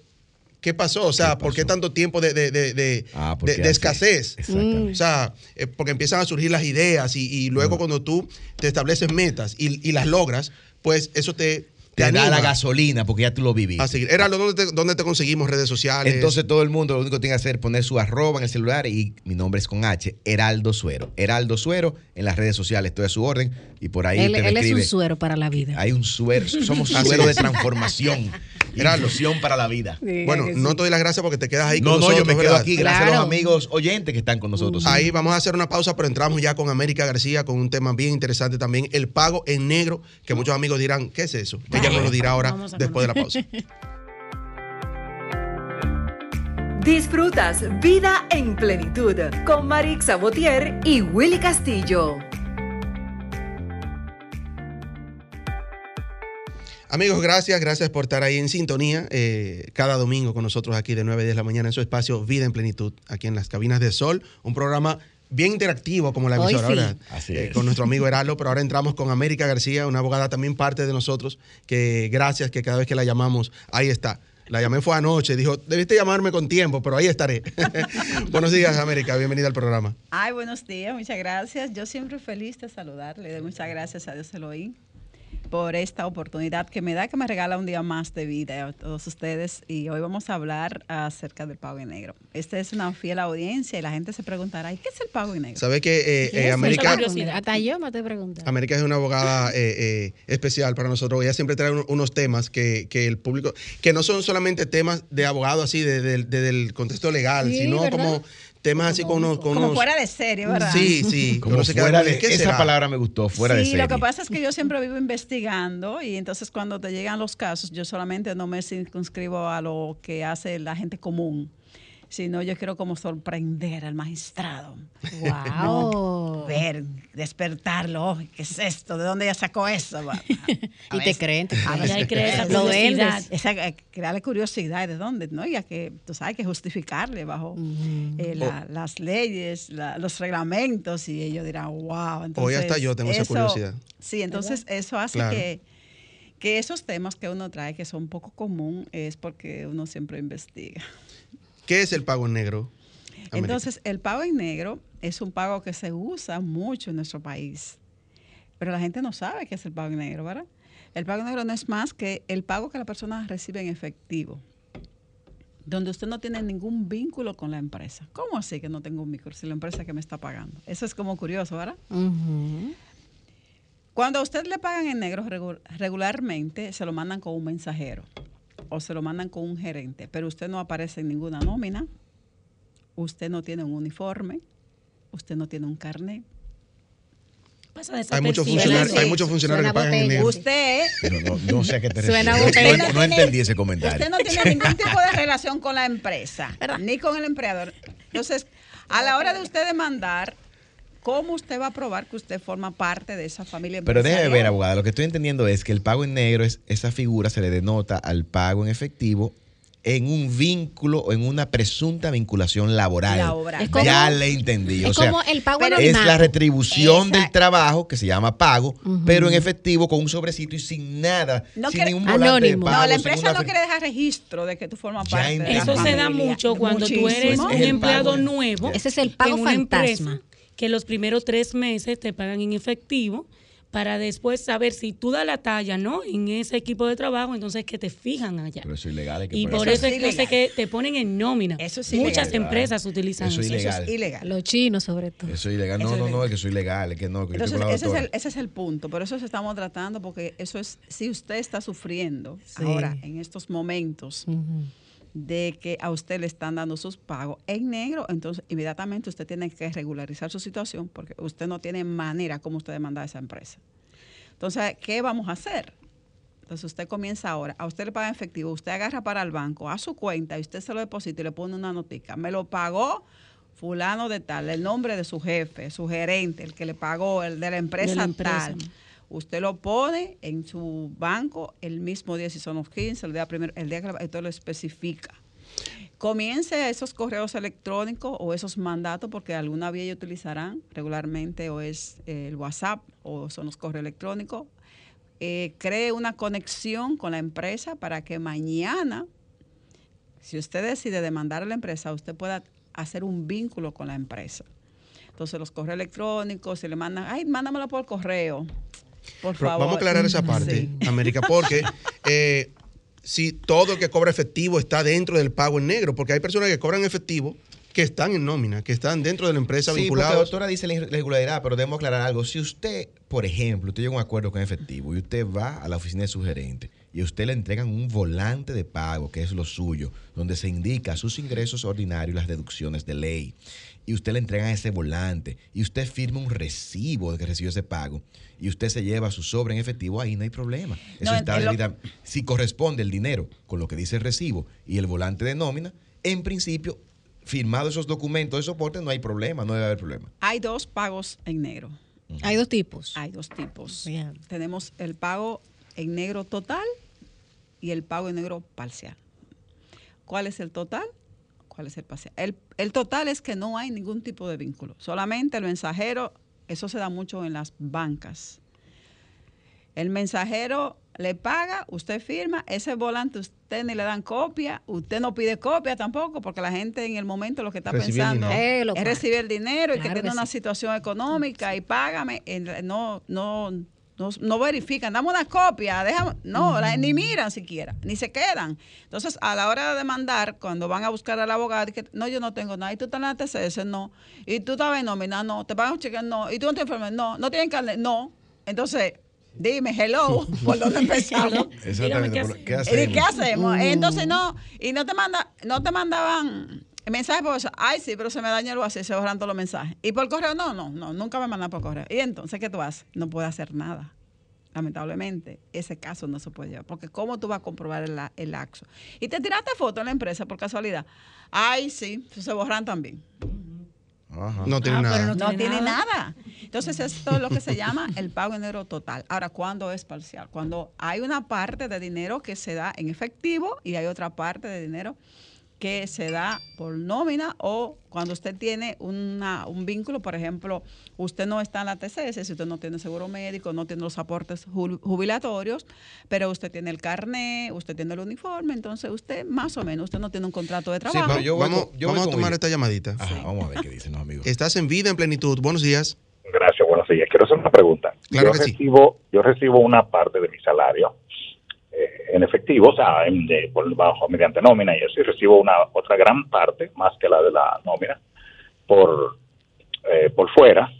¿qué pasó? O sea, ¿Qué ¿por qué tanto tiempo de, de- de- de- Ah, de- escasez? Exactamente. O sea, eh, porque empiezan a surgir las ideas y, y Mm. luego cuando tú te estableces metas y, y las logras, pues eso te, te, Te da la gasolina porque ya tú lo viviste. a seguir. Era ¿dónde te, dónde te conseguimos redes sociales? Entonces todo el mundo lo único que tiene que hacer es poner su arroba en el celular y mi nombre es con H, Heraldo Suero. Heraldo Suero en las redes sociales, estoy a su orden y por ahí Él, me él es un suero para la vida. Hay un suero, somos Así suero de transformación. Gerardo. Ilusión para la vida. Bueno, no te doy las gracias porque te quedas ahí No, con no, nosotros. yo me quedo ¿verdad? aquí gracias a los amigos oyentes que están con nosotros. Ahí vamos a hacer una pausa, pero entramos ya con América García con un tema bien interesante también, el pago en negro, que muchos amigos dirán, ¿qué es eso? Ella nos lo dirá ahora después de la pausa. Disfrutas Vida en Plenitud con Marix Sabotier y Willy Castillo. Amigos, gracias, gracias por estar ahí en sintonía eh, cada domingo con nosotros aquí de 9 a 10 de la mañana en su espacio Vida en Plenitud, aquí en las cabinas de Sol, un programa bien interactivo como la Hoy emisora, sí. ¿verdad? Así Eh, es. con nuestro amigo Heralo, pero ahora entramos con América García, una abogada también parte de nosotros, que gracias que cada vez que la llamamos, ahí está. La llamé fue anoche, dijo, debiste llamarme con tiempo, pero ahí estaré. Buenos días, América, bienvenida al programa. Ay, buenos días, muchas gracias. Yo siempre feliz de saludarle. Le doy muchas gracias a Dios Elohim por esta oportunidad que me da, que me regala un día más de vida a todos ustedes. Y hoy vamos a hablar acerca del pago en negro. Esta es una fiel audiencia y la gente se preguntará, ¿y qué es el pago en negro? ¿Sabe que eh, ¿Qué eh? América... Hasta yo me estoy preguntando. América es una abogada eh, eh, especial para nosotros. Ella siempre trae un- unos temas que, que el público, que no son solamente temas de abogado así, de- de- de- del contexto legal, Sí, sino ¿verdad? como temas así con unos... con Como unos- fuera de serie, ¿verdad? Sí, sí. Como fuera de, ¿qué esa será? palabra me gustó, fuera de sí, serie. lo que pasa es que yo siempre vivo investigando y entonces cuando te llegan los casos, yo solamente no me circunscribo a lo que hace la gente común, sino yo quiero como sorprender al magistrado. Wow. Ver, despertarlo, "Oh, ¿qué es esto? ¿De dónde ella sacó eso? Y te creen, te a creen. veces- crea esa Lo curiosidad. vendes. esa, eh, crearle curiosidad de dónde, ¿no? Y a que, tú sabes, que justificarle bajo eh, la- las leyes, la- los reglamentos, y ellos dirán, wow. Entonces, hasta yo tengo esa eso- curiosidad. Sí, entonces eso hace Claro. que, que esos temas que uno trae, que son poco común, es porque uno siempre investiga. ¿Qué es el pago en negro? América? Entonces, el pago en negro es un pago que se usa mucho en nuestro país, pero la gente no sabe qué es el pago en negro, ¿verdad? El pago en negro no es más que el pago que la persona recibe en efectivo, donde usted no tiene ningún vínculo con la empresa. ¿Cómo así que no tengo un vínculo si la empresa que me está pagando? Eso es como curioso, ¿verdad? Cuando a usted le pagan en negro regu- regularmente, se lo mandan con un mensajero o se lo mandan con un gerente, pero usted no aparece en ninguna nómina, usted no tiene un uniforme, usted no tiene un carnet. Pasa hay muchos funcionarios, hay muchos funcionarios que pagan en. Usted, No, no, no sé a qué te Suena refieres. botella. No, no entendí ese comentario. usted no tiene ningún tipo de relación con la empresa, ni con el empleador. Entonces, a la hora de usted demandar, ¿cómo usted va a probar que usted forma parte de esa familia Pero déjeme ver, abogada, lo que estoy entendiendo es que el pago en negro es esa figura se le denota al pago en efectivo en un vínculo o en una presunta vinculación laboral. Laboral. Como- ya le entendí. es o sea, como el pago es la retribución del trabajo que se llama pago, pero en efectivo con un sobrecito y sin nada, No sin quiere- ningún volante de Anónimo. pago. No, la empresa no quiere dejar registro de que tú formas Ya parte. Eso se da mucho cuando tú eres Muchísimo. un empleado pago. nuevo. Ese es el pago en una fantasma. empresa que los primeros tres meses te pagan en efectivo para después saber si tú das la talla, ¿no? En ese equipo de trabajo, entonces que te fijan allá. Pero eso es ilegal. hay que Y por eso. eso es es que, que te ponen en nómina. Eso es Muchas ilegal. empresas utilizan Eso es eso. ilegal. Eso es ilegal. Los chinos, sobre todo. Eso es ilegal. No, no, no, es que eso es ilegal. Es que no, que Entonces, ese es, el, ese es el punto. Por eso estamos tratando, porque eso es, si usted está sufriendo Sí. ahora, en estos momentos. De que a usted le están dando sus pagos en negro, entonces inmediatamente usted tiene que regularizar su situación, porque usted no tiene manera como usted demandar a esa empresa. Entonces, ¿qué vamos a hacer? Entonces usted comienza ahora, a usted le paga en efectivo, usted agarra para el banco, a su cuenta, y usted se lo deposita y le pone una notica. Me lo pagó fulano de tal, el nombre de su jefe, su gerente, el que le pagó, el de la empresa, De la empresa. tal. Usted lo pone en su banco el mismo día, si son los 15, el día primero, el día que usted lo especifica. Comience esos correos electrónicos o esos mandatos, porque alguna vía ellos utilizarán regularmente, o es eh, el WhatsApp o son los correos electrónicos. Eh, cree una conexión con la empresa para que mañana, si usted decide demandar a la empresa, usted pueda hacer un vínculo con la empresa. Entonces, los correos electrónicos, se le mandan, ay, mándamelo por correo. Por Pero favor. Vamos a aclarar esa parte, Sí. América, porque eh, si todo el que cobra efectivo está dentro del pago en negro, porque hay personas que cobran efectivo que están en nómina, que están dentro de la empresa Sí, porque la doctora dice la irregularidad, pero debemos aclarar algo. Si usted, por ejemplo, usted llega a un acuerdo con efectivo y usted va a la oficina de su gerente y a usted le entregan un volante de pago, que es lo suyo, donde se indica sus ingresos ordinarios y las deducciones de ley. Y usted le entrega ese volante y usted firma un recibo de que recibió ese pago y usted se lleva su sobre en efectivo, ahí no hay problema. Eso No, está en lo- debida- Si corresponde el dinero con lo que dice el recibo y el volante de nómina, en principio, firmado esos documentos de soporte, no hay problema, no debe haber problema. Hay dos pagos en negro. Hay dos tipos. Hay dos tipos. Bien. Tenemos el pago en negro total y el pago en negro parcial. ¿Cuál es el total? ¿Cuál es el parcial? El, el total es que no hay ningún tipo de vínculo. Solamente el mensajero, eso se da mucho en las bancas. El mensajero le paga, usted firma, ese volante usted ni le dan copia, usted no pide copia tampoco, porque la gente en el momento lo que está Recibir pensando. Eh, es recibir el dinero y que tiene que una sí. situación económica y págame, no, no, no, no verifican, dame una copia, déjame, no, la- ni miran siquiera, ni se quedan. Entonces, a la hora de demandar, cuando van a buscar al abogado, que no, yo no tengo nada, y tú estás en la TCS, no, y tú estabas en nómina, no, te pagan un cheque, no, y tú no te enfermas, no, no tienen carnet, no. Entonces, dime, hello, ¿por dónde empezamos? Exactamente. ¿qué hacemos? ¿Qué qué hacemos? Entonces no, y no te manda, no te mandaban mensajes por eso. Ay, sí, pero se me dañó algo así, se borran todos los mensajes. Y por correo, no, no, no, nunca me mandan por correo. Y entonces, ¿qué tú haces? No puedes hacer nada. Lamentablemente, ese caso no se puede llevar. Porque ¿cómo tú vas a comprobar el, el laxo? Y te tiraste foto en la empresa por casualidad. Ay, sí, se borran también. Ajá. No tiene Ah, nada. pero No, tiene tiene nada. nada. Entonces, esto es lo que se llama el pago en negro total. Ahora, ¿cuándo es parcial? Cuando hay una parte de dinero que se da en efectivo y hay otra parte de dinero que se da por nómina o cuando usted tiene una, un vínculo, por ejemplo, usted no está en la TCS, si usted no tiene seguro médico, no tiene los aportes ju- jubilatorios, pero usted tiene el carné, usted tiene el uniforme, entonces usted más o menos, usted no tiene un contrato de Sí, trabajo. pero yo vamos yo vamos voy a tomar Willy. esta llamadita. Ajá, vamos a ver qué dicen los amigos. Estás en vida en plenitud. Buenos días. Gracias, buenos días. Quiero hacer una pregunta. Claro yo que sí. recibo, yo recibo una parte de mi salario en efectivo, o sea, en- de- por bajo mediante nómina y y recibo una otra gran parte, más que la de la nómina, por eh, por fuera,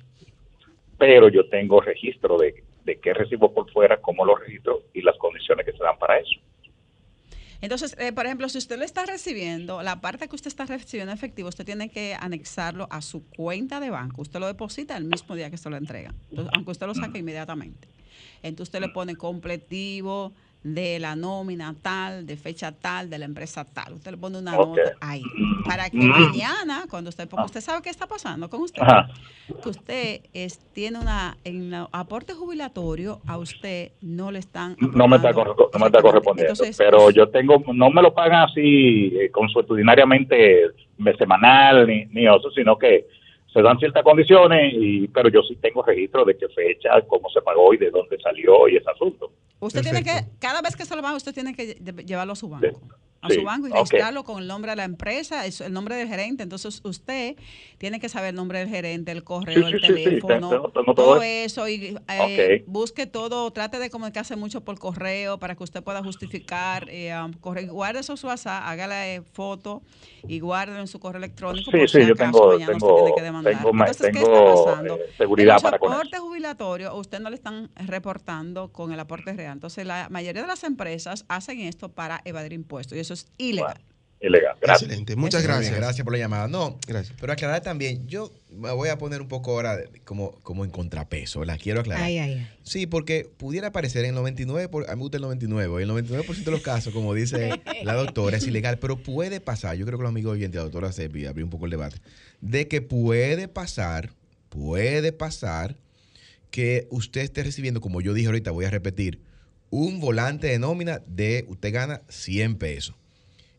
pero yo tengo registro de, de qué recibo por fuera, cómo lo registro y las condiciones que se dan para eso. Entonces, eh, por ejemplo, si usted lo está recibiendo, la parte que usted está recibiendo en efectivo, usted tiene que anexarlo a su cuenta de banco. Usted lo deposita el mismo día que se lo entrega, Entonces, aunque usted lo saque inmediatamente. Entonces, usted le pone completivo de la nómina tal, de fecha tal, de la empresa tal. Usted le pone una nota ahí. Para que Mm. mañana, cuando usted, porque usted sabe qué está pasando con usted, Ajá. que usted es, tiene una, en el aporte jubilatorio, a usted no le están No me está, no me está correspondiendo, Entonces, pero yo tengo, no me lo pagan así eh, consuetudinariamente me- semanal ni, ni eso, sino que se dan ciertas condiciones, y, pero yo sí tengo registro de qué fecha, cómo se pagó y de dónde salió y ese asunto. Usted tiene que, cada vez que se lo va, usted tiene que lle- llevarlo a su banco. A Sí, su banco y registrarlo con el nombre de la empresa, es- el nombre del gerente. Entonces, usted tiene que saber el nombre del gerente, el correo, Sí, el sí, teléfono, tengo- tengo todo todo eso. Y eh, busque todo, trate de comunicarse mucho por correo para que usted pueda justificar. Eh, um, corre- guarde eso su WhatsApp, hágale eh, foto y guárdelo en su correo electrónico. Sí, por sí, si yo acaso tengo, mañana usted tengo, tiene que demandar. tengo, ma- Entonces, ¿qué está tengo, pasando? eh, seguridad para con aporte jubilatorio, a usted no le están reportando con el aporte real. Entonces, la mayoría de las empresas hacen esto para evadir impuestos y eso es ilegal. Ilegal, gracias. Excelente. Muchas gracias. Gracias por la llamada. No, Gracias. pero aclarar también, yo me voy a poner un poco ahora de- como, como en contrapeso, la quiero aclarar. Ay, ay, ay. Sí, porque pudiera parecer en el 99, por, a mí me gusta el 99, y el 99% de los casos, como dice la doctora, es ilegal, pero puede pasar, yo creo que los amigos oyentes, la doctora Sepi, abrió un poco el debate, de que puede pasar, puede pasar que usted esté recibiendo, como yo dije ahorita, voy a repetir, un volante de nómina de, usted gana 100 pesos.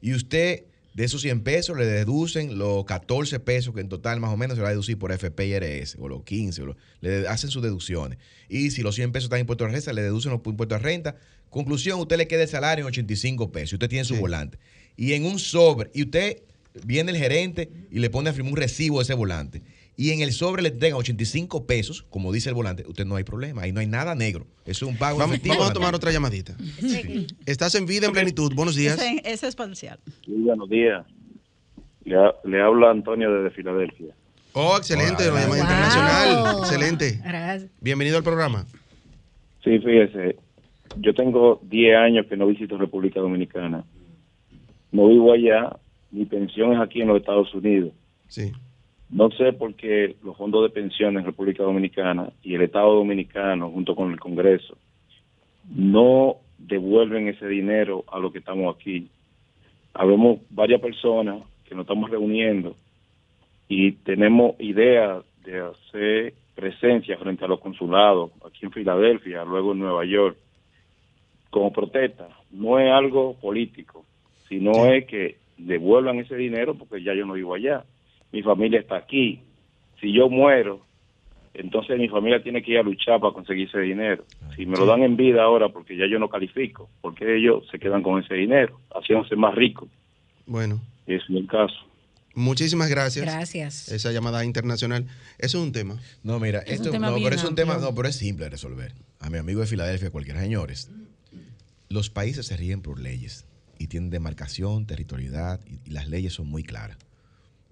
Y usted, de esos 100 pesos, le deducen los 14 pesos que en total más o menos se va a deducir por FP y RS, o los 15, o lo- le hacen sus deducciones. Y si los 100 pesos están impuestos a renta, le deducen los impuestos a renta. Conclusión, usted le queda el salario en 85 pesos y usted tiene su Sí. volante. Y en un sobre, y usted viene el gerente y le pone a firmar un recibo de ese volante. Y en el sobre le entregan 85 pesos, como dice el volante, usted no hay problema, ahí no hay nada negro. Eso es un pago Vamos, efectivo. vamos a tomar otra llamadita. Estás en vida en plenitud. Buenos días. Ese, ese es parcial. Muy buenos días. Le, le habla Antonio desde Filadelfia. Oh, excelente. Hola, Una llamada Wow. internacional. Excelente. Gracias. Bienvenido al programa. Sí, fíjese, yo tengo 10 años que no visito República Dominicana. No vivo allá, mi pensión es aquí en los Estados Unidos. Sí. No sé por qué los fondos de pensiones en República Dominicana y el Estado Dominicano, junto con el Congreso, no devuelven ese dinero a los que estamos aquí. Habemos varias personas que nos estamos reuniendo y tenemos idea de hacer presencia frente a los consulados aquí en Filadelfia, luego en Nueva York, como protesta. No es algo político, sino es que devuelvan ese dinero porque ya yo no vivo allá. Mi familia está aquí. Si yo muero, entonces mi familia tiene que ir a luchar para conseguir ese dinero. Si me lo dan en vida ahora porque ya yo no califico, porque ellos se quedan con ese dinero, haciéndose más ricos. Bueno, Ese es el caso. muchísimas gracias. Gracias. Esa llamada internacional. Eso es un tema. No, mira, Es un esto tema no, pero es un tema, no, pero es simple de resolver. A mi amigo de Filadelfia, cualquiera, señores. Los países se rigen por leyes y tienen demarcación, territorialidad y, y las leyes son muy claras.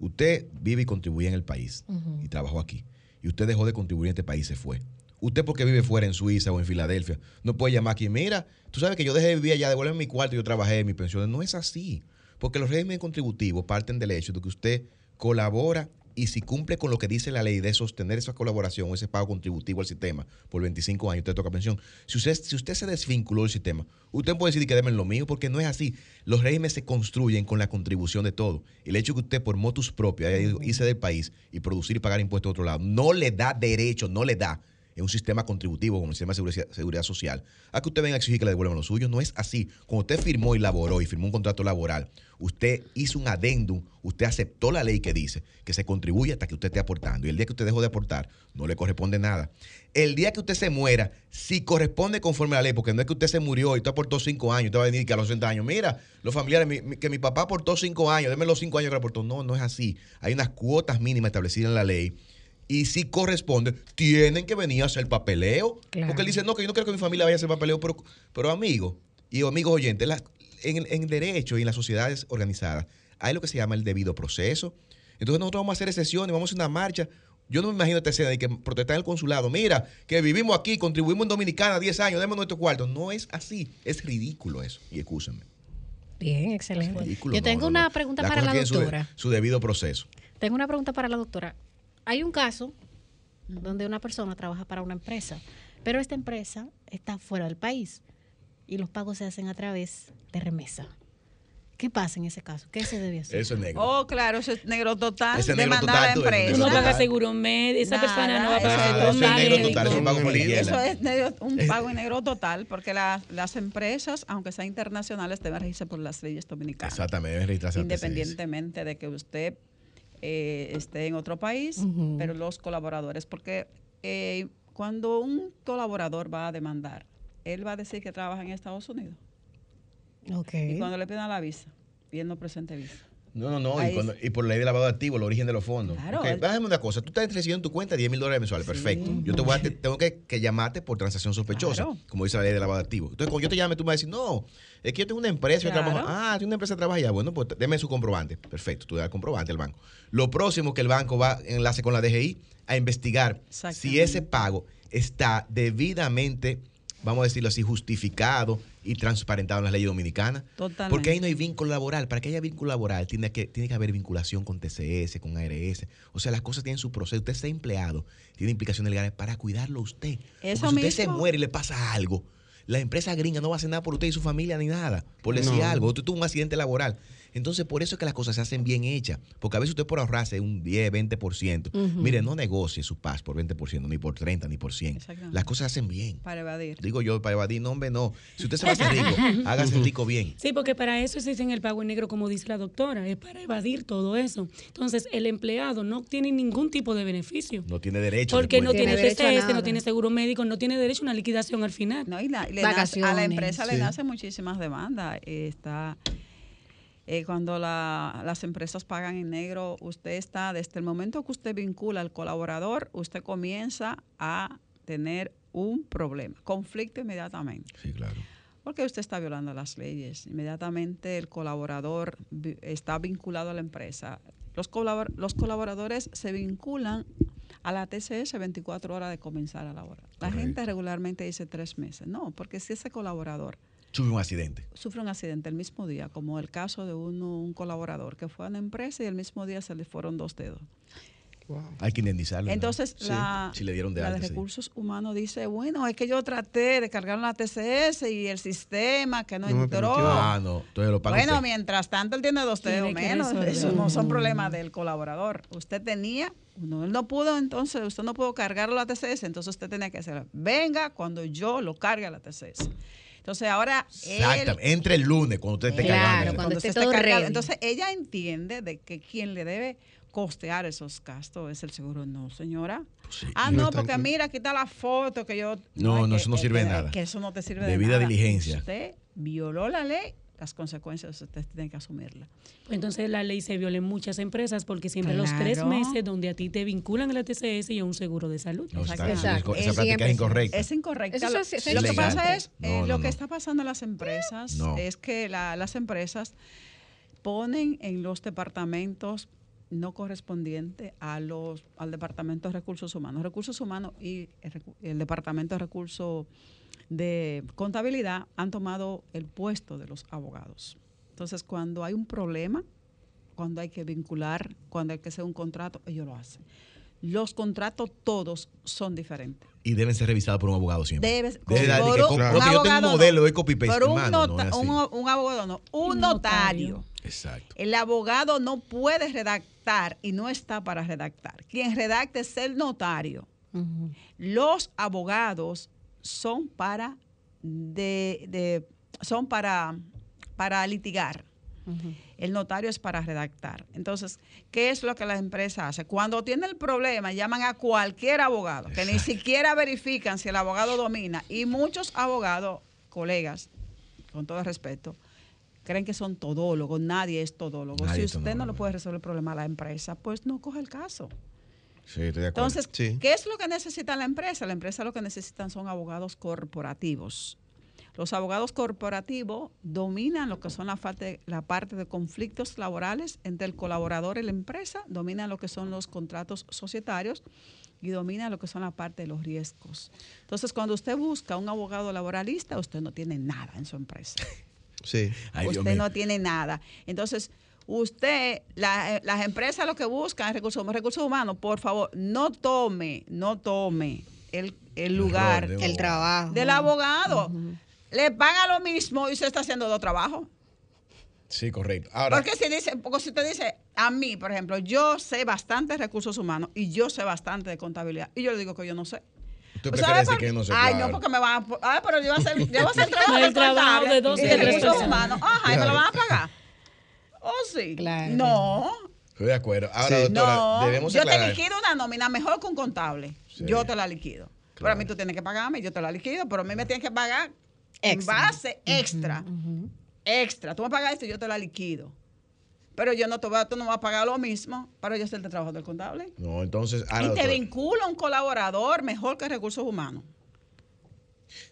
Usted vive y contribuye en el país y trabajó aquí. Y usted dejó de contribuir en este país y se fue. Usted porque vive fuera en Suiza o en Filadelfia, no puede llamar aquí, mira, tú sabes que yo dejé de vivir allá, devuelven mi cuarto, yo trabajé, mi pensión. No es así. Porque los regímenes contributivos parten del hecho de que usted colabora y si cumple con lo que dice la ley de sostener esa colaboración o ese pago contributivo al sistema por 25 años, usted toca pensión. Si usted, si usted se desvinculó del sistema, usted puede decir que déme lo mío porque no es así. Los regímenes se construyen con la contribución de todo. El hecho de que usted por motus propio haya ido- irse del país y producir y pagar impuestos a otro lado, no le da derecho, no le da en un sistema contributivo como el sistema de seguridad, social, a que usted venga a exigir que le devuelvan lo suyo. No es así. Cuando usted firmó y laboró y firmó un contrato laboral, usted hizo un adendum, usted aceptó la ley que dice que se contribuye hasta que usted esté aportando. Y el día que usted dejó de aportar, no le corresponde nada. El día que usted se muera, si corresponde conforme a la ley, porque no es que usted se murió y usted aportó cinco años, usted va a venir que a los 60 años, mira, los familiares, mi- mi- que mi papá aportó cinco años, déme los cinco años que aportó. No, no es así. Hay unas cuotas mínimas establecidas en la ley y si corresponde, tienen que venir a hacer papeleo. Claro. Porque él dice, no, que yo no quiero que mi familia vaya a hacer papeleo, pero, pero amigos y amigos oyentes, la- en, en derecho y en las sociedades organizadas hay lo que se llama el debido proceso. Entonces nosotros vamos a hacer excepciones, vamos a hacer una marcha. Yo no me imagino esta escena de que protestar en el consulado. Mira, que vivimos aquí, contribuimos en Dominicana 10 años, demos nuestro cuarto. No es así. Es ridículo eso. Y excúsenme. Bien, excelente. Ridículo, Yo tengo no, una no. pregunta para la tienen su de- doctora. su debido proceso. Tengo una pregunta para la doctora. Hay un caso donde una persona trabaja para una empresa, pero esta empresa está fuera del país y los pagos se hacen a través de remesa. ¿Qué pasa en ese caso? ¿Qué se debe hacer? Eso es negro. Oh, claro, eso es negro total. Ese negro total, a la empresa. Tú no pagas seguro médico, esa persona no va a pagar eso seguro es negro total, eso es pago por Eso es negro- un pago en negro total, porque la- las empresas, aunque sean internacionales, deben regirse por las leyes dominicanas. Exactamente, debe registrarse. Independientemente de que usted eh, esté en otro país, pero los colaboradores, porque eh, cuando un colaborador va a demandar, él va a decir que trabaja en Estados Unidos. Ok. Y cuando le pidan la visa, y él no presente visa. No, no, no. Y, Ahí cuando- y por ley de lavado de activos, el origen de los fondos. Claro, Ok, el- Déjame una cosa. Tú estás recibiendo en tu cuenta 10 mil dólares mensuales. Perfecto. Yo te voy a, te- tengo que, que llamarte por transacción sospechosa, Claro. como dice la ley de lavado de activos. Entonces, cuando yo te llame, tú me vas a decir, no, es que yo tengo una empresa, yo Claro. trabajo. Ah, tiene una empresa que trabaja allá. Bueno, pues deme su comprobante. Perfecto. Tú das el comprobante al banco. Lo próximo que el banco va en enlace con la DGI a investigar si ese pago está debidamente, vamos a decirlo así, justificado y transparentado en las leyes dominicanas. Totalmente. Porque ahí no hay vínculo laboral. Para que haya vínculo laboral tiene que, tiene que haber vinculación con TCS, con ARS. O sea, las cosas tienen su proceso. Usted sea empleado, tiene implicaciones legales para cuidarlo usted. Porque Eso si usted se muere y le pasa algo, la empresa gringa no va a hacer nada por usted y su familia ni nada. Por decir No. algo. Usted tuvo un accidente laboral. Entonces, por eso es que las cosas se hacen bien hechas. Porque a veces usted por ahorrarse un 10, 20%, Ujú. mire, no negocie su paz por 20%, ni por 30, ni por 100. Exactamente. Las cosas se hacen bien. Para evadir. Digo yo, para evadir, no, hombre, no. Si usted se va a hacer rico, hágase rico bien. Sí, porque para eso existe el pago en negro, como dice la doctora, es para evadir todo eso. Entonces, el empleado no tiene ningún tipo de beneficio. No tiene derecho. Porque no. Tiene tiene TCS, no tiene seguro médico, no tiene derecho a una liquidación al final. No, y la- le nace- a la empresa Sí. le nacen muchísimas demandas. Está eh, cuando la- las empresas pagan en negro, usted está, desde el momento que usted vincula al colaborador, usted comienza a tener un problema, conflicto inmediatamente. Sí, claro. Porque usted está violando las leyes. Inmediatamente el colaborador está vinculado a la empresa. Los, colabor- los colaboradores se vinculan a la TCS 24 horas de comenzar a laborar. La gente regularmente dice tres meses. No, porque si ese colaborador Sufre un accidente. sufre un accidente el mismo día, como el caso de uno, un colaborador que fue a una empresa y el mismo día se le fueron dos dedos. Hay que indemnizarlo. ¿no? Entonces, Sí. la, Si le dieron de la de alta. sí. recursos humanos dice, bueno, es que yo traté de cargar la TCS y el sistema que no, No entró. Ah, no. Entonces lo paga Bueno, usted. mientras tanto él tiene dos dedos menos. Eso no son problemas del colaborador. Usted tenía, no, él no pudo, entonces usted no pudo cargar la TCS, entonces usted tenía que hacer, venga cuando yo lo cargue a la TCS. Entonces ahora él Exactamente. Entre el lunes, cuando usted esté Claro, cargando. cuando usted esté todo ready. Entonces ella entiende de que quien le debe costear esos gastos es el seguro. No, señora. ah, y no porque mira, aquí está la foto que yo... No, no, que- eso no sirve de nada. Que eso no te sirve de Debida nada. diligencia. Usted violó la ley, las consecuencias usted tiene que asumirlas. Pues entonces la ley se viola en muchas empresas porque siempre los tres meses donde a ti te vinculan a la TCS y a un seguro de salud. No, está- Exacto. Esa Es práctica es incorrecta. Es incorrecta. Eso lo, es- es lo que pasa es, eh, No, lo no, que está pasando en las empresas No. es que la- las empresas ponen en los departamentos no correspondientes a los al departamento de recursos humanos, recursos humanos y el, el departamento de recursos de contabilidad han tomado el puesto de los abogados. Entonces, cuando hay un problema, cuando hay que vincular, cuando hay que hacer un contrato, ellos lo hacen. Los contratos todos son diferentes. Y deben ser revisados por un abogado siempre. Debes, Debe dar de por que un- yo tengo un no. modelo, doy copy paste, Por un, nota- un, un abogado no, un notario. notario. Exacto. El abogado no puede redactar y no está para redactar. Quien redacta es el notario. Los abogados son para de, de- son para, para litigar. El notario es para redactar. Entonces, ¿qué es lo que la empresa hace? Cuando tiene el problema, llaman a cualquier abogado, que ni siquiera verifican si el abogado domina. Y muchos abogados, colegas, con todo respeto, creen que son todólogos. Nadie es todólogo. Nadie si es usted no le todólogo. puede resolver el problema a la empresa, pues no coge el caso. Sí, estoy de acuerdo. Entonces, Sí. ¿qué es lo que necesita la empresa? La empresa lo que necesitan son abogados corporativos. Los abogados corporativos dominan lo que son la, parte, la parte de conflictos laborales entre el colaborador y la empresa, dominan lo que son los contratos societarios y dominan lo que son la parte de los riesgos. Entonces, cuando usted busca un abogado laboralista, usted no tiene nada en su empresa Sí. Ay, usted no tiene nada. Entonces, usted, la- eh, las empresas lo que buscan es recursos, humanos. recursos humanos, por favor, no tome, no tome el, el lugar El trabajo. del abogado. Le paga lo mismo y usted está haciendo dos trabajos. Sí, correcto. Ahora, Porque si dice, porque si usted dice, a mí, por ejemplo, yo sé bastante de recursos humanos y yo sé bastante de contabilidad, y yo le digo que yo no sé. usted ¿Sabe prefiere decir por- que no sé. Ay, claro. no, porque me van a. Ay, pero yo voy a hacer, yo voy a hacer el trabajo, El de trabajo de dos y de recursos personas. humanos. Ajá, y me lo Claro. van a pagar. Oh, sí. Claro. No. Estoy de acuerdo. Ahora, Sí. doctora, No, debemos yo te aclarar. liquido una nómina mejor que un contable. Sí. Yo te la liquido. Pero a mí Claro. tú tienes que pagarme, yo te la liquido, pero a mí me tienes que pagar Extra. base extra. Extra. Tú me pagas esto y yo te la liquido. Pero yo no te voy a, tú no vas a pagar lo mismo para yo hacer el trabajo del contable. No, entonces, ahora, y te vincula un colaborador mejor que recursos humanos.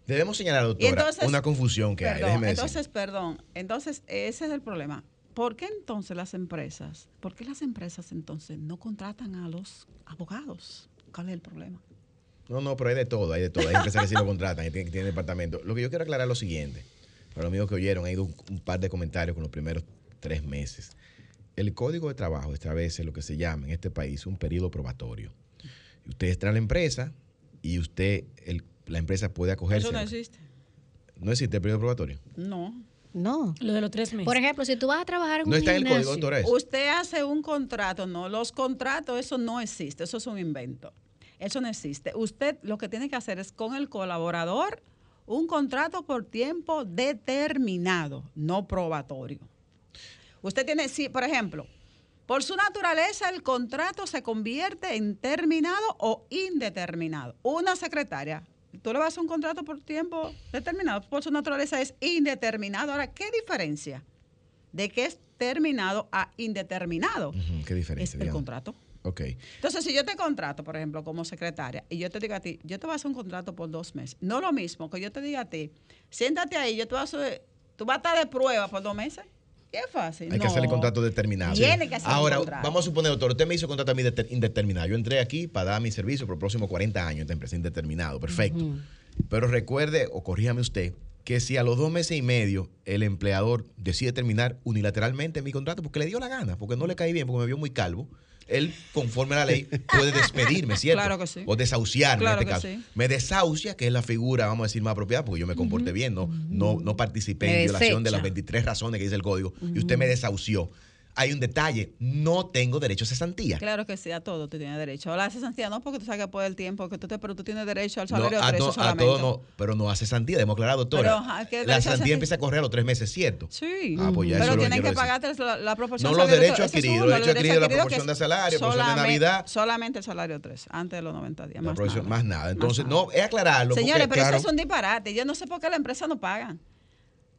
debemos señalar, Y doctora, entonces- una confusión que hay. Déjeme decir. entonces, perdón. Entonces, ese es el problema. ¿Por qué entonces las empresas, por qué las empresas entonces no contratan a los abogados? ¿Cuál es el problema? No, no, pero hay de todo, hay de todo. Hay empresas que sí lo contratan, y tienen, que tienen departamento. Lo que yo quiero aclarar es lo siguiente. Para los amigos que oyeron, ha ido un, un par de comentarios con los primeros tres meses. El código de trabajo establece lo que se llama en este país un periodo probatorio. Usted entra a la empresa y usted, el- la empresa puede acogerse. Eso no existe. ¿No existe el periodo probatorio. No. No. Lo de los tres meses. Por ejemplo, si tú vas a trabajar en No un está en el código, doctora. Usted hace un contrato, no, los contratos, eso no existe, eso es un invento. Eso no existe. Usted lo que tiene que hacer es con el colaborador un contrato por tiempo determinado, no probatorio. Usted tiene, sí, por ejemplo, por su naturaleza el contrato se convierte en terminado o indeterminado. Una secretaria, tú le vas a hacer un contrato por tiempo determinado, por su naturaleza es indeterminado. Ahora, ¿qué diferencia de que es terminado a indeterminado? ¿Qué Es diferencia? el digamos? contrato. Ok. Entonces, si yo te contrato, por ejemplo, como secretaria, y yo te digo a ti, yo te voy a hacer un contrato por dos meses. No lo mismo que yo te diga a ti, siéntate ahí, yo te voy a hacer, tú vas a estar de prueba por dos meses. Qué fácil. Hay que No. hacerle contrato determinado. Tiene que hacer Ahora, contrato. vamos a suponer, doctor, usted me hizo contrato a mí de- indeterminado. Yo entré aquí para dar mi servicio por los próximos 40 años, esta empresa indeterminado. Perfecto. Pero recuerde, o corríjame usted, que si a los dos meses y medio el empleador decide terminar unilateralmente mi contrato porque le dio la gana, porque no le caí bien, porque me vio muy calvo, él, conforme a la ley, puede despedirme, ¿cierto? Claro que sí. O desahuciarme Claro en este caso. sí. Me desahucia, que es la figura, vamos a decir, más apropiada, porque yo me comporté bien, no, no, no participé Me en violación de las desecha. 23 razones que dice el código, y usted me desahució. Hay un detalle, no tengo derecho a cesantía. Claro que sí, a todo tú tienes derecho. A la cesantía no porque tú sabes que por el tiempo que tú te, pero tú tienes derecho al No, salario de a, a solamente. todo no, pero no hace cesantía, debemos aclarar, doctora. Pero, ¿qué la a cesantía empieza a correr a los tres meses, ¿cierto? Sí. Ah, pues ya eso pero es lo que tienen que pagarte la, la proporción No los salario derechos adquiridos, los derechos adquiridos, la proporción de salario, proporción de Navidad. Solamente el salario 3, antes de los 90 días. Más nada. más nada. Entonces, nada. no, es aclararlo. Señores, porque, pero claro, eso es un disparate. Yo no sé por qué la empresa no pagan.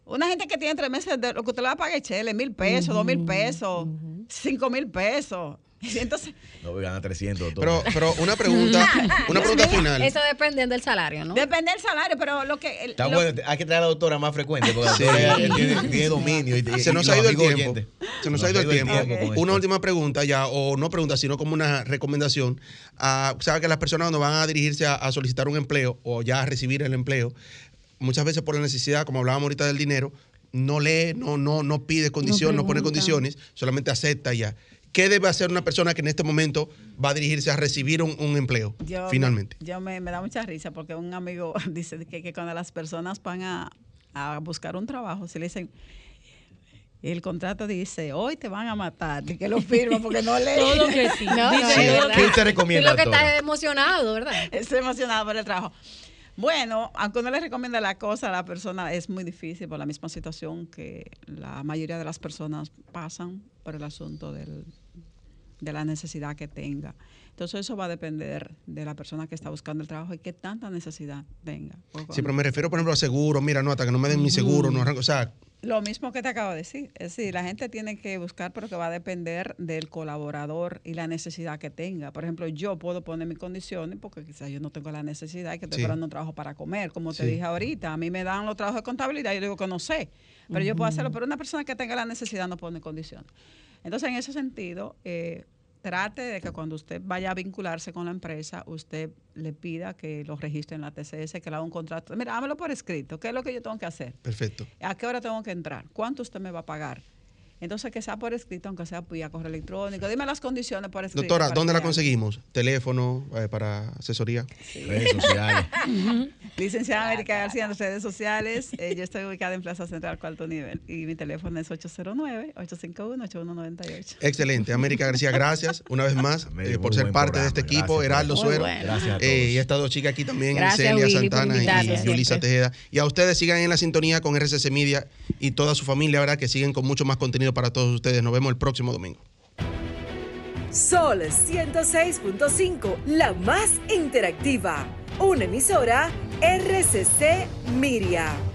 Una gente que tiene tres meses, de, lo que usted le va a pagar es chele, mil pesos, dos mil pesos, cinco mil pesos. Y entonces, No gana 300, doctor. Pero, pero una pregunta, una pregunta final. Eso depende del salario, ¿no? depende del salario, pero lo que... el- Está lo- bueno, hay que traer a la doctora más frecuente porque Sí. tiene, tiene dominio. Y, Se y nos ha ido el tiempo. oyentes. Se nos ha ido el tiempo. Una esto. última pregunta ya, o no pregunta, sino como una recomendación. Ah, Sabe que las personas cuando van a dirigirse a, a solicitar un empleo o ya a recibir el empleo, muchas veces por la necesidad, como hablábamos ahorita del dinero, no lee, no, no, no pide condiciones, no, pone condiciones, solamente acepta ya. ¿Qué debe hacer una persona que en este momento va a dirigirse a recibir un, un empleo? Yo, finalmente. Yo me, me da mucha risa porque un amigo dice que, que cuando las personas van a, a buscar un trabajo, se le dicen, el contrato dice, hoy te van a matar, y que lo firma porque no lee. Todo que sí. No, es Sí. verdad. ¿Qué usted recomienda, Tú lo que estás emocionado, ¿verdad? Estoy emocionada por el trabajo. Bueno, aunque uno le recomienda la cosa a la persona, es muy difícil por la misma situación que la mayoría de las personas pasan por el asunto del, de la necesidad que tenga. Entonces eso va a depender de la persona que está buscando el trabajo y qué tanta necesidad tenga. Sí, pero me refiero, por ejemplo, a seguro. Mira, no, hasta que no me den mi seguro, no arranco. O sea, Lo mismo que te acabo de decir. Es decir, la gente tiene que buscar, pero que va a depender del colaborador y la necesidad que tenga. Por ejemplo, yo puedo poner mis condiciones porque quizás yo no tengo la necesidad y que estoy Sí. esperando un trabajo para comer. Como te dije ahorita, a mí me dan los trabajos de contabilidad y yo digo que no sé. Pero yo puedo hacerlo, pero una persona que tenga la necesidad no pone condiciones. Entonces, en ese sentido, eh, trate de que cuando usted vaya a vincularse con la empresa, usted le pida que lo registre en la TCS, que le haga un contrato. Mira, hámelo por escrito. ¿Qué es lo que yo tengo que hacer? perfecto. ¿A qué hora tengo que entrar? ¿Cuánto usted me va a pagar? Entonces, que sea por escrito, aunque sea vía correo electrónico. Dime las condiciones por escrito. Doctora, para ¿dónde la conseguimos? ¿Teléfono eh, para asesoría? Redes sociales. Licenciada América García en redes sociales. Eh, yo estoy ubicada en Plaza Central, cuarto nivel. Y mi teléfono es 809-851-8198. Excelente. América García, gracias una vez más eh, por ser parte de este equipo. Gracias, Heraldo Suero. bueno. Gracias a todos. Eh, y estas dos chicas aquí también, Gracias, Celia Willy, por Santana y- Yulisa. Tejeda. Y a ustedes sigan en la sintonía con RCC Media y toda su familia, ¿verdad? Que siguen con mucho más contenido para todos ustedes. Nos vemos el próximo domingo. Sol 106.5, la más interactiva. Una emisora RCC Miria.